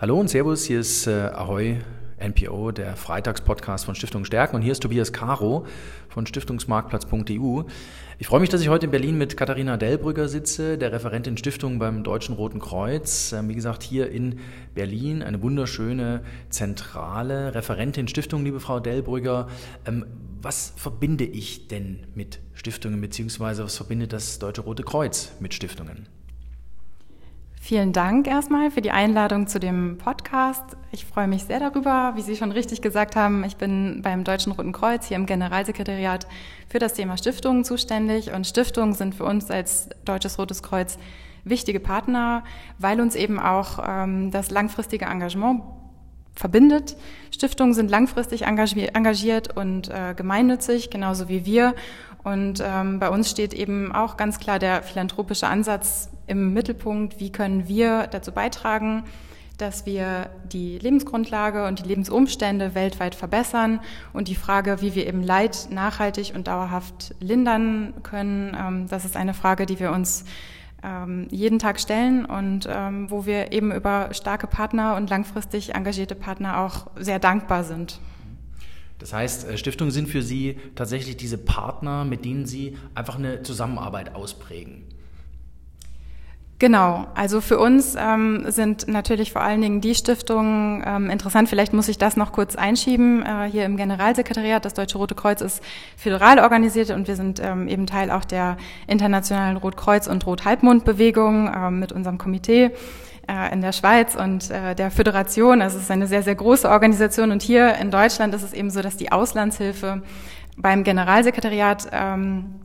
Hallo und Servus, hier ist äh, Ahoy NPO, der Freitagspodcast von Stiftung Stärken. Und hier ist Tobias Caro von Stiftungsmarktplatz.eu. Ich freue mich, dass ich heute in Berlin mit Katharina Dellbrügger sitze, der Referentin Stiftung beim Deutschen Roten Kreuz. Ähm, wie gesagt, hier in Berlin eine wunderschöne zentrale Referentin Stiftung, liebe Frau Dellbrügger. Ähm, was verbinde ich denn mit Stiftungen, beziehungsweise was verbindet das Deutsche Rote Kreuz mit Stiftungen? Vielen Dank erstmal für die Einladung zu dem Podcast. Ich freue mich sehr darüber. Wie Sie schon richtig gesagt haben, ich bin beim Deutschen Roten Kreuz hier im Generalsekretariat für das Thema Stiftungen zuständig. Und Stiftungen sind für uns als Deutsches Rotes Kreuz wichtige Partner, weil uns eben auch ähm, das langfristige Engagement verbindet. Stiftungen sind langfristig engagiert und äh, gemeinnützig, genauso wie wir. Und ähm, bei uns steht eben auch ganz klar der philanthropische Ansatz im Mittelpunkt. Wie können wir dazu beitragen, dass wir die Lebensgrundlage und die Lebensumstände weltweit verbessern und die Frage, wie wir eben Leid nachhaltig und dauerhaft lindern können, ähm, das ist eine Frage, die wir uns ähm, jeden Tag stellen und ähm, wo wir eben über starke Partner und langfristig engagierte Partner auch sehr dankbar sind. Das heißt, äh, Stiftungen sind für Sie tatsächlich diese Partner, mit denen Sie einfach eine Zusammenarbeit ausprägen. Genau, also für uns ähm, sind natürlich vor allen Dingen die Stiftungen ähm, interessant. Vielleicht muss ich das noch kurz einschieben. Äh, hier im Generalsekretariat, das Deutsche Rote Kreuz ist föderal organisiert und wir sind ähm, eben Teil auch der internationalen Rotkreuz- und Rothalbmond-Bewegung äh, mit unserem Komitee äh, in der Schweiz und äh, der Föderation. Also es ist eine sehr, sehr große Organisation. Und hier in Deutschland ist es eben so, dass die Auslandshilfe beim Generalsekretariat ähm,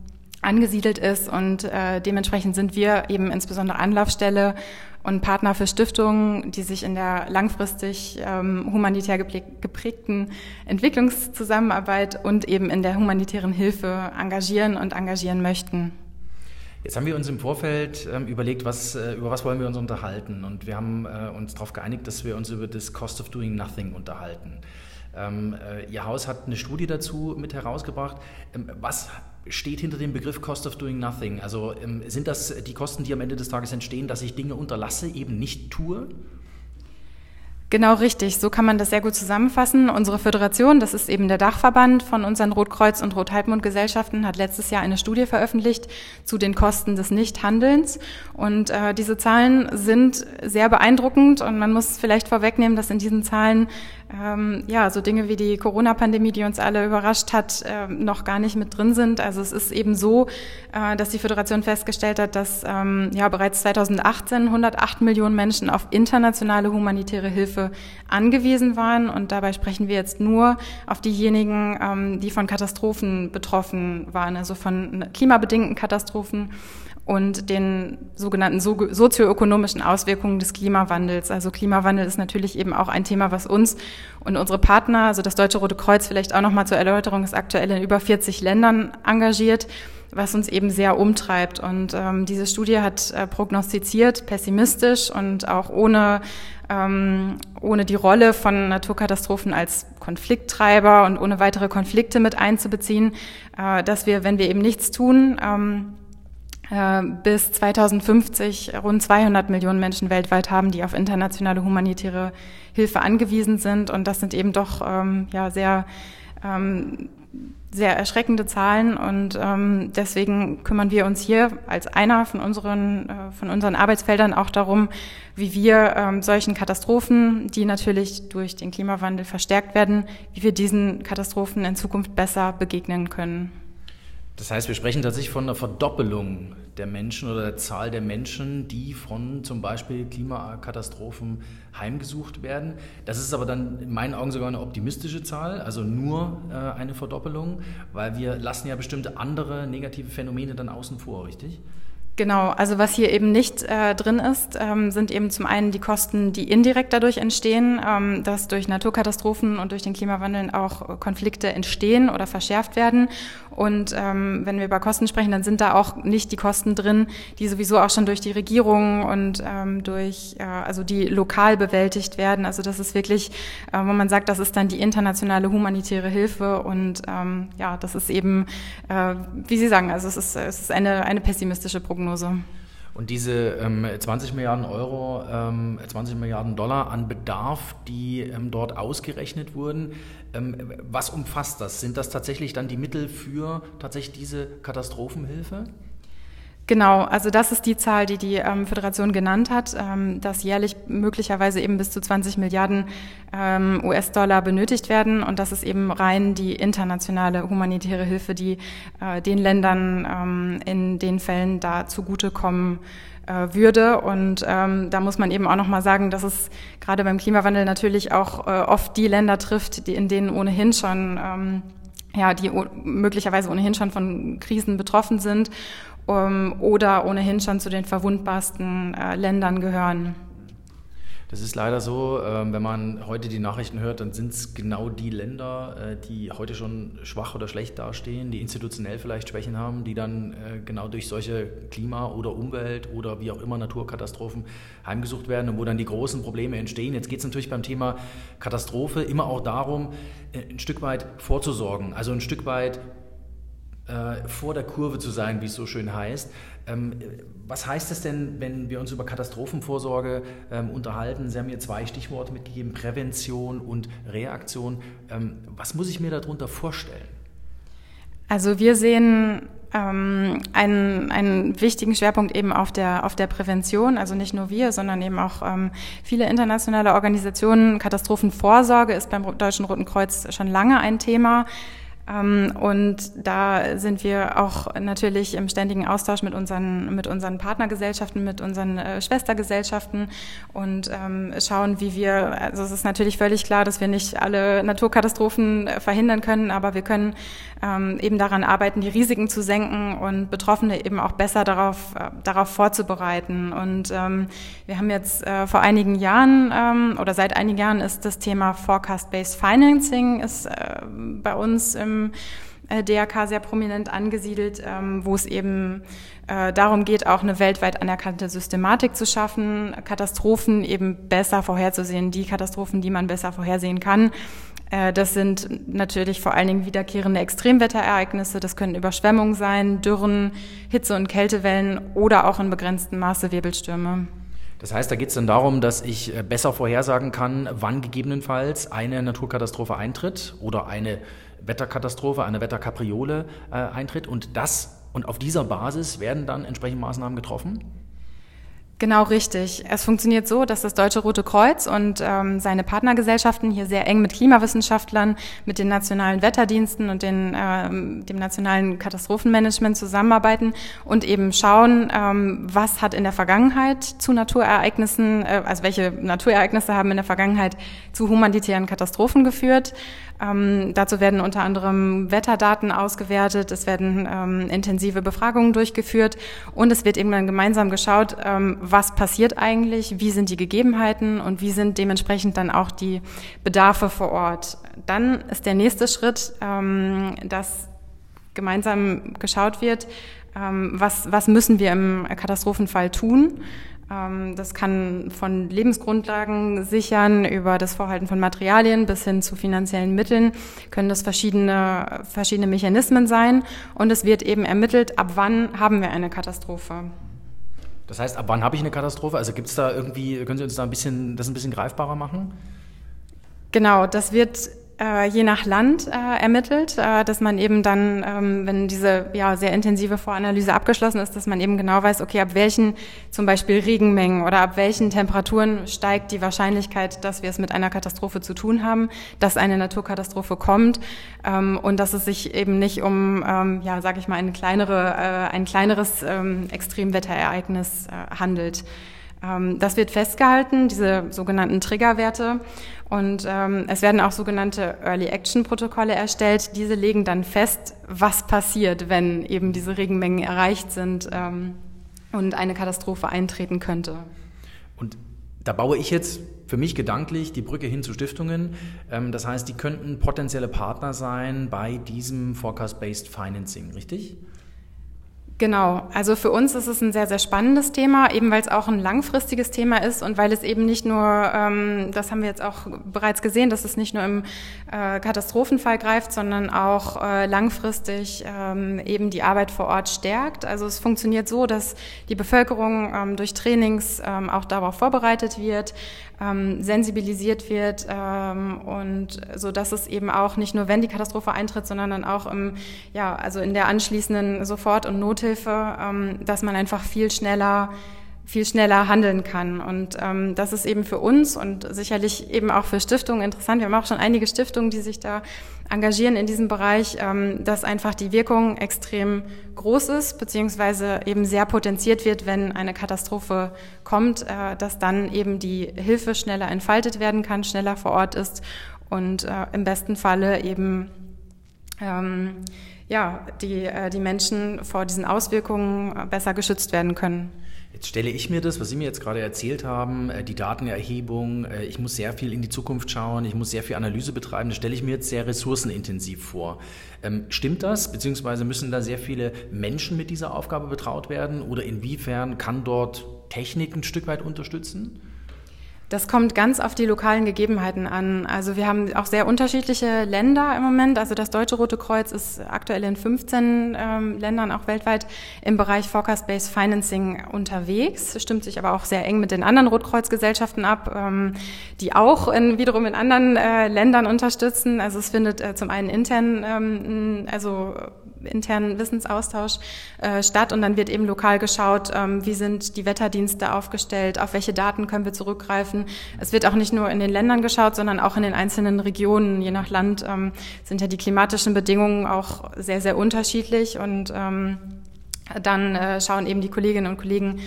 angesiedelt ist und äh, dementsprechend sind wir eben insbesondere Anlaufstelle und Partner für Stiftungen, die sich in der langfristig ähm, humanitär geprägten Entwicklungszusammenarbeit und eben in der humanitären Hilfe engagieren und engagieren möchten. Jetzt haben wir uns im Vorfeld ähm, überlegt, was, äh, über was wollen wir uns unterhalten. Und wir haben äh, uns darauf geeinigt, dass wir uns über das Cost of Doing Nothing unterhalten. Ähm, äh, Ihr Haus hat eine Studie dazu mit herausgebracht. Ähm, was steht hinter dem Begriff Cost of Doing Nothing? Also ähm, sind das die Kosten, die am Ende des Tages entstehen, dass ich Dinge unterlasse, eben nicht tue? Genau richtig, so kann man das sehr gut zusammenfassen. Unsere Föderation, das ist eben der Dachverband von unseren Rotkreuz- und Rothalbmond-Gesellschaften, hat letztes Jahr eine Studie veröffentlicht zu den Kosten des Nichthandelns. Und äh, diese Zahlen sind sehr beeindruckend und man muss vielleicht vorwegnehmen, dass in diesen Zahlen ähm, ja, so Dinge wie die Corona-Pandemie, die uns alle überrascht hat, äh, noch gar nicht mit drin sind. Also es ist eben so, äh, dass die Föderation festgestellt hat, dass ähm, ja bereits 2018 108 Millionen Menschen auf internationale humanitäre Hilfe angewiesen waren. Und dabei sprechen wir jetzt nur auf diejenigen, ähm, die von Katastrophen betroffen waren, also von klimabedingten Katastrophen und den sogenannten sozioökonomischen Auswirkungen des Klimawandels. Also Klimawandel ist natürlich eben auch ein Thema, was uns und unsere Partner, also das Deutsche Rote Kreuz vielleicht auch nochmal zur Erläuterung, ist aktuell in über 40 Ländern engagiert, was uns eben sehr umtreibt. Und ähm, diese Studie hat äh, prognostiziert, pessimistisch und auch ohne ähm, ohne die Rolle von Naturkatastrophen als Konflikttreiber und ohne weitere Konflikte mit einzubeziehen, äh, dass wir, wenn wir eben nichts tun, ähm, äh, bis 2050 rund 200 Millionen Menschen weltweit haben, die auf internationale humanitäre Hilfe angewiesen sind. Und das sind eben doch ähm, ja, sehr, ähm, sehr erschreckende Zahlen. Und ähm, deswegen kümmern wir uns hier als einer von unseren, äh, von unseren Arbeitsfeldern auch darum, wie wir ähm, solchen Katastrophen, die natürlich durch den Klimawandel verstärkt werden, wie wir diesen Katastrophen in Zukunft besser begegnen können. Das heißt, wir sprechen tatsächlich von einer Verdoppelung der Menschen oder der Zahl der Menschen, die von zum Beispiel Klimakatastrophen heimgesucht werden. Das ist aber dann in meinen Augen sogar eine optimistische Zahl, also nur äh, eine Verdoppelung, weil wir lassen ja bestimmte andere negative Phänomene dann außen vor, richtig? Genau, also was hier eben nicht äh, drin ist, ähm, sind eben zum einen die Kosten, die indirekt dadurch entstehen, ähm, dass durch Naturkatastrophen und durch den Klimawandel auch Konflikte entstehen oder verschärft werden. Und ähm, wenn wir über Kosten sprechen, dann sind da auch nicht die Kosten drin, die sowieso auch schon durch die Regierung und ähm, durch, äh, also die lokal bewältigt werden. Also das ist wirklich, äh, wo man sagt, das ist dann die internationale humanitäre Hilfe und ähm, ja, das ist eben, äh, wie Sie sagen, also es ist, es ist eine, eine pessimistische Prognose. Und diese ähm, 20 Milliarden Euro, ähm, 20 Milliarden Dollar an Bedarf, die ähm, dort ausgerechnet wurden, ähm, was umfasst das? Sind das tatsächlich dann die Mittel für tatsächlich diese Katastrophenhilfe? Genau, also das ist die Zahl, die die ähm, Föderation genannt hat, ähm, dass jährlich möglicherweise eben bis zu 20 Milliarden ähm, US-Dollar benötigt werden. Und das ist eben rein die internationale humanitäre Hilfe, die äh, den Ländern ähm, in den Fällen da zugutekommen äh, würde. Und ähm, da muss man eben auch nochmal sagen, dass es gerade beim Klimawandel natürlich auch äh, oft die Länder trifft, die in denen ohnehin schon ähm, ja, die möglicherweise ohnehin schon von Krisen betroffen sind um, oder ohnehin schon zu den verwundbarsten äh, Ländern gehören. Das ist leider so, ähm, wenn man heute die Nachrichten hört, dann sind es genau die Länder, äh, die heute schon schwach oder schlecht dastehen, die institutionell vielleicht Schwächen haben, die dann äh, genau durch solche Klima- oder Umwelt- oder wie auch immer Naturkatastrophen heimgesucht werden und wo dann die großen Probleme entstehen. Jetzt geht es natürlich beim Thema Katastrophe immer auch darum, äh, ein Stück weit vorzusorgen, also ein Stück weit äh, vor der Kurve zu sein, wie es so schön heißt. Ähm, was heißt es denn, wenn wir uns über Katastrophenvorsorge ähm, unterhalten? Sie haben mir zwei Stichworte mitgegeben, Prävention und Reaktion. Ähm, was muss ich mir darunter vorstellen? Also wir sehen ähm, einen, einen wichtigen Schwerpunkt eben auf der, auf der Prävention, also nicht nur wir, sondern eben auch ähm, viele internationale Organisationen. Katastrophenvorsorge ist beim Deutschen Roten Kreuz schon lange ein Thema. Ähm, und da sind wir auch natürlich im ständigen Austausch mit unseren, mit unseren Partnergesellschaften, mit unseren äh, Schwestergesellschaften und ähm, schauen, wie wir, also es ist natürlich völlig klar, dass wir nicht alle Naturkatastrophen äh, verhindern können, aber wir können ähm, eben daran arbeiten, die Risiken zu senken und Betroffene eben auch besser darauf, äh, darauf vorzubereiten. Und wir haben jetzt vor einigen Jahren oder seit einigen Jahren ist das Thema Forecast-Based Financing ist bei uns im äh, DRK sehr prominent angesiedelt, ähm, wo es eben äh, darum geht, auch eine weltweit anerkannte Systematik zu schaffen, Katastrophen eben besser vorherzusehen, die Katastrophen, die man besser vorhersehen kann. Äh, das sind natürlich vor allen Dingen wiederkehrende Extremwetterereignisse. Das können Überschwemmungen sein, Dürren, Hitze- und Kältewellen oder auch in begrenztem Maße Wirbelstürme. Das heißt, da geht es dann darum, dass ich besser vorhersagen kann, wann gegebenenfalls eine Naturkatastrophe eintritt oder eine Wetterkatastrophe, eine Wetterkapriole äh, eintritt und das und auf dieser Basis werden dann entsprechende Maßnahmen getroffen? Genau richtig. Es funktioniert so, dass das Deutsche Rote Kreuz und ähm, seine Partnergesellschaften hier sehr eng mit Klimawissenschaftlern, mit den nationalen Wetterdiensten und den, ähm, dem nationalen Katastrophenmanagement zusammenarbeiten und eben schauen, ähm, was hat in der Vergangenheit zu Naturereignissen, äh, also welche Naturereignisse haben in der Vergangenheit zu humanitären Katastrophen geführt. Ähm, dazu werden unter anderem Wetterdaten ausgewertet, es werden ähm, intensive Befragungen durchgeführt und es wird eben dann gemeinsam geschaut, ähm, was passiert eigentlich, wie sind die Gegebenheiten und wie sind dementsprechend dann auch die Bedarfe vor Ort. Dann ist der nächste Schritt, ähm, dass gemeinsam geschaut wird, ähm, was, was müssen wir im Katastrophenfall tun. Ähm, das kann von Lebensgrundlagen sichern über das Vorhalten von Materialien bis hin zu finanziellen Mitteln, können das verschiedene, verschiedene Mechanismen sein. Und es wird eben ermittelt, ab wann haben wir eine Katastrophe. Das heißt, ab wann habe ich eine Katastrophe? Also gibt es da irgendwie, können Sie uns da ein bisschen, das ein bisschen greifbarer machen? Genau, das wird äh, je nach Land äh, ermittelt, äh, dass man eben dann, ähm, wenn diese ja, sehr intensive Voranalyse abgeschlossen ist, dass man eben genau weiß, okay, ab welchen zum Beispiel Regenmengen oder ab welchen Temperaturen steigt die Wahrscheinlichkeit, dass wir es mit einer Katastrophe zu tun haben, dass eine Naturkatastrophe kommt ähm, und dass es sich eben nicht um, ähm, ja, sage ich mal, eine kleinere, äh, ein kleineres ähm, Extremwetterereignis äh, handelt. Ähm, das wird festgehalten, diese sogenannten Triggerwerte. Und ähm, es werden auch sogenannte Early Action Protokolle erstellt. Diese legen dann fest, was passiert, wenn eben diese Regenmengen erreicht sind ähm, und eine Katastrophe eintreten könnte. Und da baue ich jetzt für mich gedanklich die Brücke hin zu Stiftungen. Ähm, das heißt, die könnten potenzielle Partner sein bei diesem Forecast-Based Financing, richtig? Genau, also für uns ist es ein sehr, sehr spannendes Thema, eben weil es auch ein langfristiges Thema ist und weil es eben nicht nur, ähm, das haben wir jetzt auch bereits gesehen, dass es nicht nur im äh, Katastrophenfall greift, sondern auch äh, langfristig ähm, eben die Arbeit vor Ort stärkt. Also es funktioniert so, dass die Bevölkerung ähm, durch Trainings ähm, auch darauf vorbereitet wird, ähm, sensibilisiert wird ähm, und so dass es eben auch nicht nur wenn die Katastrophe eintritt, sondern dann auch im ja also in der anschließenden Sofort- und Nothilfe, ähm, dass man einfach viel schneller viel schneller handeln kann. Und ähm, das ist eben für uns und sicherlich eben auch für Stiftungen interessant. Wir haben auch schon einige Stiftungen, die sich da engagieren in diesem Bereich, ähm, dass einfach die Wirkung extrem groß ist, beziehungsweise eben sehr potenziert wird, wenn eine Katastrophe kommt, äh, dass dann eben die Hilfe schneller entfaltet werden kann, schneller vor Ort ist und äh, im besten Falle eben ähm, ja, die, äh, die Menschen vor diesen Auswirkungen äh, besser geschützt werden können. Jetzt stelle ich mir das, was Sie mir jetzt gerade erzählt haben, äh, die Datenerhebung, ich muss sehr viel in die Zukunft schauen, ich muss sehr viel Analyse betreiben, das stelle ich mir jetzt sehr ressourcenintensiv vor. Ähm, stimmt das? Beziehungsweise müssen da sehr viele Menschen mit dieser Aufgabe betraut werden? Oder inwiefern kann dort Technik ein Stück weit unterstützen? Das kommt ganz auf die lokalen Gegebenheiten an. Also wir haben auch sehr unterschiedliche Länder im Moment. Also das Deutsche Rote Kreuz ist aktuell in 15 ähm, Ländern, auch weltweit, im Bereich Forecast-Based Financing unterwegs, stimmt sich aber auch sehr eng mit den anderen Rotkreuzgesellschaften ab, ähm, die auch in, wiederum in anderen äh, Ländern unterstützen. Also es findet äh, zum einen intern, ähm, also internen Wissensaustausch äh, statt und dann wird eben lokal geschaut, ähm, wie sind die Wetterdienste aufgestellt, auf welche Daten können wir zurückgreifen. Es wird auch nicht nur in den Ländern geschaut, sondern auch in den einzelnen Regionen. Je nach Land ähm, sind ja die klimatischen Bedingungen auch sehr, sehr unterschiedlich und ähm, dann äh, schauen eben die Kolleginnen und Kollegen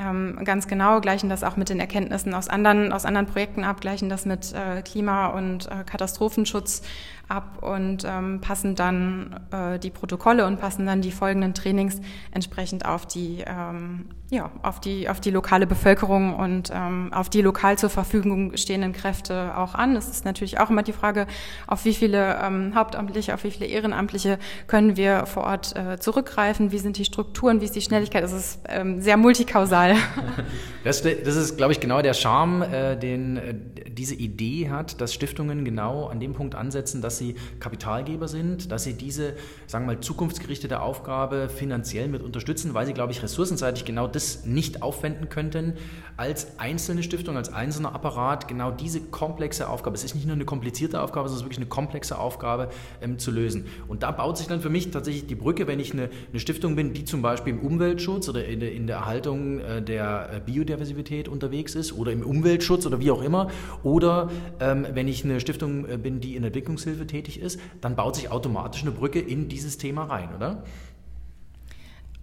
ähm, ganz genau, gleichen das auch mit den Erkenntnissen aus anderen, aus anderen Projekten ab, gleichen das mit äh, Klima- und äh, Katastrophenschutz ab und ähm, passen dann äh, die Protokolle und passen dann die folgenden Trainings entsprechend auf die, ähm, ja, auf die, auf die lokale Bevölkerung und ähm, auf die lokal zur Verfügung stehenden Kräfte auch an. Es ist natürlich auch immer die Frage, auf wie viele ähm, Hauptamtliche, auf wie viele Ehrenamtliche können wir vor Ort äh, zurückgreifen, wie sind die Strukturen, wie ist die Schnelligkeit. Es ist ähm, sehr multikausal. Das, das ist, glaube ich, genau der Charme, äh, den äh, diese Idee hat, dass Stiftungen genau an dem Punkt ansetzen, dass sie Kapitalgeber sind, dass sie diese, sagen wir mal, zukunftsgerichtete Aufgabe finanziell mit unterstützen, weil sie, glaube ich, ressourcenseitig genau das nicht aufwenden könnten, als einzelne Stiftung, als einzelner Apparat genau diese komplexe Aufgabe, es ist nicht nur eine komplizierte Aufgabe, sondern es ist wirklich eine komplexe Aufgabe ähm, zu lösen. Und da baut sich dann für mich tatsächlich die Brücke, wenn ich eine, eine Stiftung bin, die zum Beispiel im Umweltschutz oder in der, in der Erhaltung äh, der äh, Biodiversität unterwegs ist oder im Umweltschutz oder wie auch immer, oder ähm, wenn ich eine Stiftung äh, bin, die in Entwicklungshilfe tätig ist, dann baut sich automatisch eine Brücke in dieses Thema rein, oder?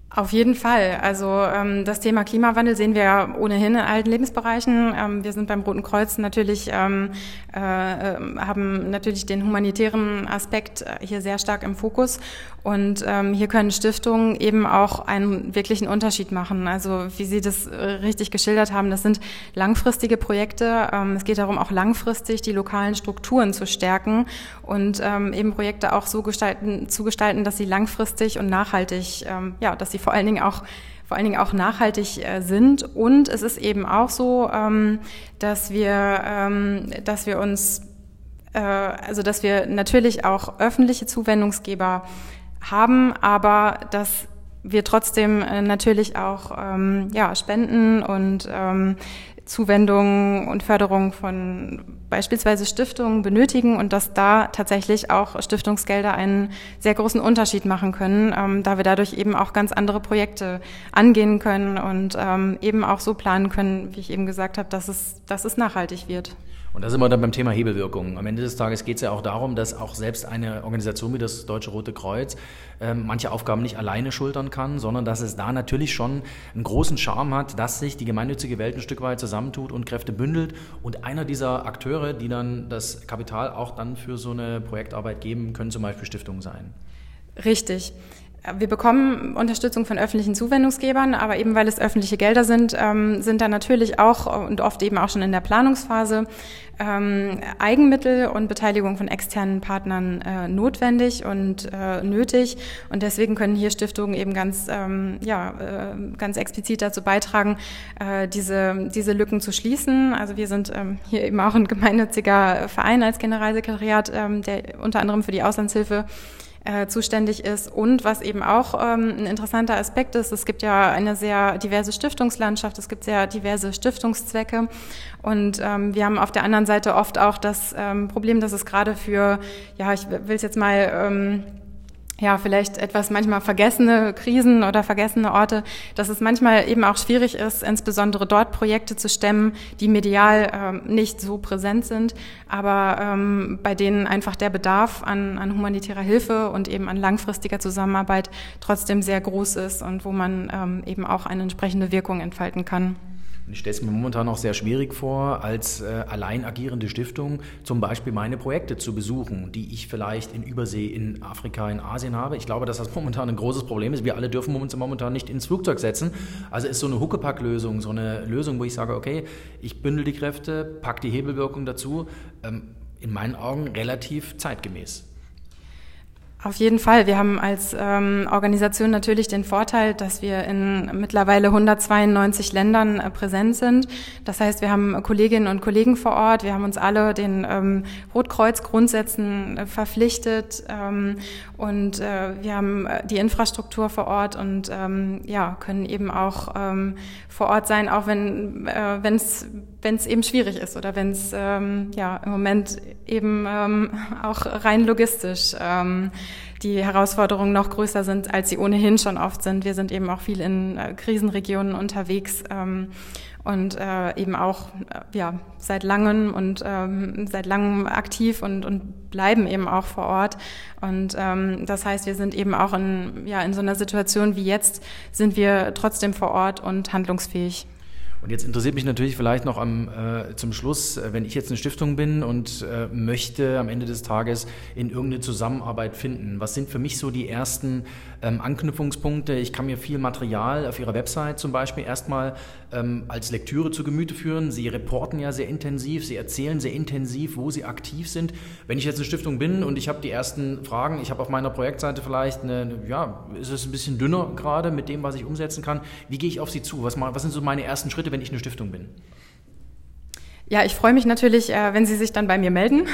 Auf jeden Fall. Also ähm, das Thema Klimawandel sehen wir ohnehin in allen Lebensbereichen. Ähm, wir sind beim Roten Kreuz natürlich, ähm, äh, haben natürlich den humanitären Aspekt hier sehr stark im Fokus. Und ähm, hier können Stiftungen eben auch einen wirklichen Unterschied machen. Also wie Sie das äh, richtig geschildert haben, das sind langfristige Projekte. Ähm, es geht darum, auch langfristig die lokalen Strukturen zu stärken und ähm, eben Projekte auch so gestalten, zu gestalten, dass sie langfristig und nachhaltig, ähm, ja, dass sie sie vor allen Dingen auch vor allen Dingen auch nachhaltig äh, sind. Und es ist eben auch so, ähm, dass wir, ähm, dass wir uns, äh, also dass wir natürlich auch öffentliche Zuwendungsgeber haben, aber dass wir trotzdem äh, natürlich auch ähm, ja, Spenden und Zuwendungen und Förderung von beispielsweise Stiftungen benötigen und dass da tatsächlich auch Stiftungsgelder einen sehr großen Unterschied machen können, ähm, da wir dadurch eben auch ganz andere Projekte angehen können und ähm, eben auch so planen können, wie ich eben gesagt habe, dass es, dass es nachhaltig wird. Und da sind wir dann beim Thema Hebelwirkung. Am Ende des Tages geht es ja auch darum, dass auch selbst eine Organisation wie das Deutsche Rote Kreuz äh, manche Aufgaben nicht alleine schultern kann, sondern dass es da natürlich schon einen großen Charme hat, dass sich die gemeinnützige Welt ein Stück weit zusammentut und Kräfte bündelt. Und einer dieser Akteure, die dann das Kapital auch dann für so eine Projektarbeit geben, können zum Beispiel Stiftungen sein. Richtig. Wir bekommen Unterstützung von öffentlichen Zuwendungsgebern, aber eben weil es öffentliche Gelder sind, ähm, sind da natürlich auch und oft eben auch schon in der Planungsphase ähm, Eigenmittel und Beteiligung von externen Partnern äh, notwendig und äh, nötig. Und deswegen können hier Stiftungen eben ganz, ähm, ja, äh, ganz explizit dazu beitragen, äh, diese, diese Lücken zu schließen. Also wir sind ähm, hier eben auch ein gemeinnütziger Verein als Generalsekretariat, ähm, der unter anderem für die Auslandshilfe äh, zuständig ist. Und was eben auch ähm, ein interessanter Aspekt ist, es gibt ja eine sehr diverse Stiftungslandschaft, es gibt sehr diverse Stiftungszwecke. Und ähm, wir haben auf der anderen Seite oft auch das ähm, Problem, dass es gerade für, ja, ich will es jetzt mal ähm, ja, vielleicht etwas manchmal vergessene Krisen oder vergessene Orte, dass es manchmal eben auch schwierig ist, insbesondere dort Projekte zu stemmen, die medial ähm, nicht so präsent sind, aber ähm, bei denen einfach der Bedarf an, an humanitärer Hilfe und eben an langfristiger Zusammenarbeit trotzdem sehr groß ist und wo man ähm, eben auch eine entsprechende Wirkung entfalten kann. Ich stelle es mir momentan auch sehr schwierig vor, als äh, allein agierende Stiftung zum Beispiel meine Projekte zu besuchen, die ich vielleicht in Übersee, in Afrika, in Asien habe. Ich glaube, dass das momentan ein großes Problem ist. Wir alle dürfen uns momentan nicht ins Flugzeug setzen. Also ist so eine Huckepack-Lösung, so eine Lösung, wo ich sage, okay, ich bündel die Kräfte, pack die Hebelwirkung dazu, ähm, in meinen Augen relativ zeitgemäß. Auf jeden Fall. Wir haben als ähm, Organisation natürlich den Vorteil, dass wir in mittlerweile 192 Ländern äh, präsent sind. Das heißt, wir haben Kolleginnen und Kollegen vor Ort. Wir haben uns alle den ähm, Rotkreuz-Grundsätzen äh, verpflichtet ähm, und äh, wir haben äh, die Infrastruktur vor Ort und ähm, ja können eben auch ähm, vor Ort sein, auch wenn äh, wenn es wenn es eben schwierig ist oder wenn es ähm, ja im Moment eben ähm, auch rein logistisch ähm, die Herausforderungen noch größer sind, als sie ohnehin schon oft sind. Wir sind eben auch viel in äh, Krisenregionen unterwegs ähm, und äh, eben auch äh, ja seit langem und ähm, seit langem aktiv und, und bleiben eben auch vor Ort. Und ähm, das heißt, wir sind eben auch in ja in so einer Situation wie jetzt sind wir trotzdem vor Ort und handlungsfähig. Und jetzt interessiert mich natürlich vielleicht noch am, äh, zum Schluss, äh, wenn ich jetzt eine Stiftung bin und äh, möchte am Ende des Tages in irgendeine Zusammenarbeit finden. Was sind für mich so die ersten ähm, Anknüpfungspunkte? Ich kann mir viel Material auf Ihrer Website zum Beispiel erstmal ähm, als Lektüre zu Gemüte führen. Sie reporten ja sehr intensiv, Sie erzählen sehr intensiv, wo Sie aktiv sind. Wenn ich jetzt eine Stiftung bin und ich habe die ersten Fragen, ich habe auf meiner Projektseite vielleicht eine, ja, ist es ein bisschen dünner gerade mit dem, was ich umsetzen kann. Wie gehe ich auf Sie zu? Was, was sind so meine ersten Schritte? Wenn ich eine Stiftung bin? Ja, ich freue mich natürlich, äh, wenn Sie sich dann bei mir melden.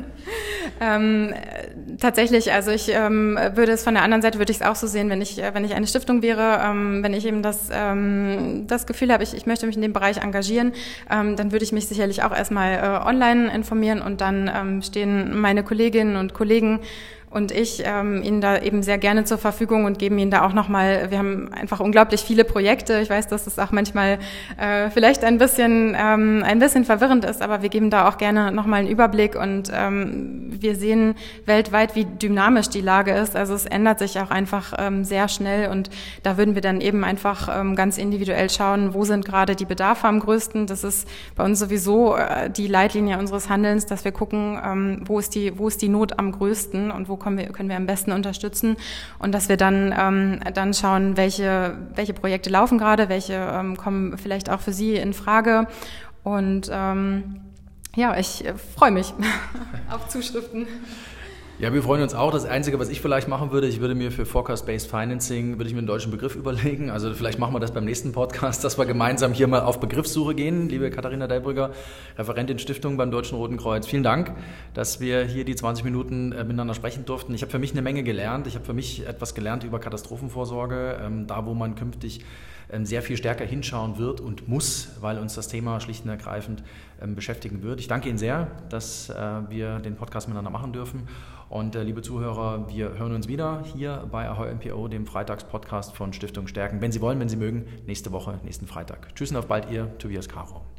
ähm, tatsächlich, also ich ähm, würde es von der anderen Seite würde ich es auch so sehen, wenn ich äh, wenn ich eine Stiftung wäre, ähm, wenn ich eben das ähm, das Gefühl habe, ich, ich möchte mich in dem Bereich engagieren, ähm, dann würde ich mich sicherlich auch erstmal äh, online informieren und dann ähm, stehen meine Kolleginnen und Kollegen und ich ähm, Ihnen da eben sehr gerne zur Verfügung und geben Ihnen da auch nochmal, wir haben einfach unglaublich viele Projekte. Ich weiß, dass es auch manchmal äh, vielleicht ein bisschen, ähm, ein bisschen verwirrend ist, aber wir geben da auch gerne nochmal einen Überblick und ähm, wir sehen weltweit, wie dynamisch die Lage ist. Also es ändert sich auch einfach ähm, sehr schnell und da würden wir dann eben einfach ähm, ganz individuell schauen, wo sind gerade die Bedarfe am größten. Das ist bei uns sowieso äh, die Leitlinie unseres Handelns, dass wir gucken, ähm, wo ist die, wo ist die Not am größten und wo können wir, können wir am besten unterstützen und dass wir dann, ähm, dann schauen, welche, welche Projekte laufen gerade, welche ähm, kommen vielleicht auch für Sie in Frage und ähm, ja, ich äh, freue mich auf Zuschriften. Ja, wir freuen uns auch. Das Einzige, was ich vielleicht machen würde, ich würde mir für Forecast-Based Financing, würde ich mir einen deutschen Begriff überlegen. Also vielleicht machen wir das beim nächsten Podcast, dass wir gemeinsam hier mal auf Begriffssuche gehen. Liebe Katharina Delbrügger, Referentin Stiftung beim Deutschen Roten Kreuz. Vielen Dank, dass wir hier die 20 Minuten äh, miteinander sprechen durften. Ich habe für mich eine Menge gelernt. Ich habe für mich etwas gelernt über Katastrophenvorsorge, ähm, da wo man künftig sehr viel stärker hinschauen wird und muss, weil uns das Thema schlicht und ergreifend ähm, beschäftigen wird. Ich danke Ihnen sehr, dass äh, wir den Podcast miteinander machen dürfen. Und äh, liebe Zuhörer, wir hören uns wieder hier bei Ahoy NPO, dem Freitagspodcast von Stiftung Stärken. Wenn Sie wollen, wenn Sie mögen, nächste Woche, nächsten Freitag. Tschüss und auf bald, Ihr Tobias Caro.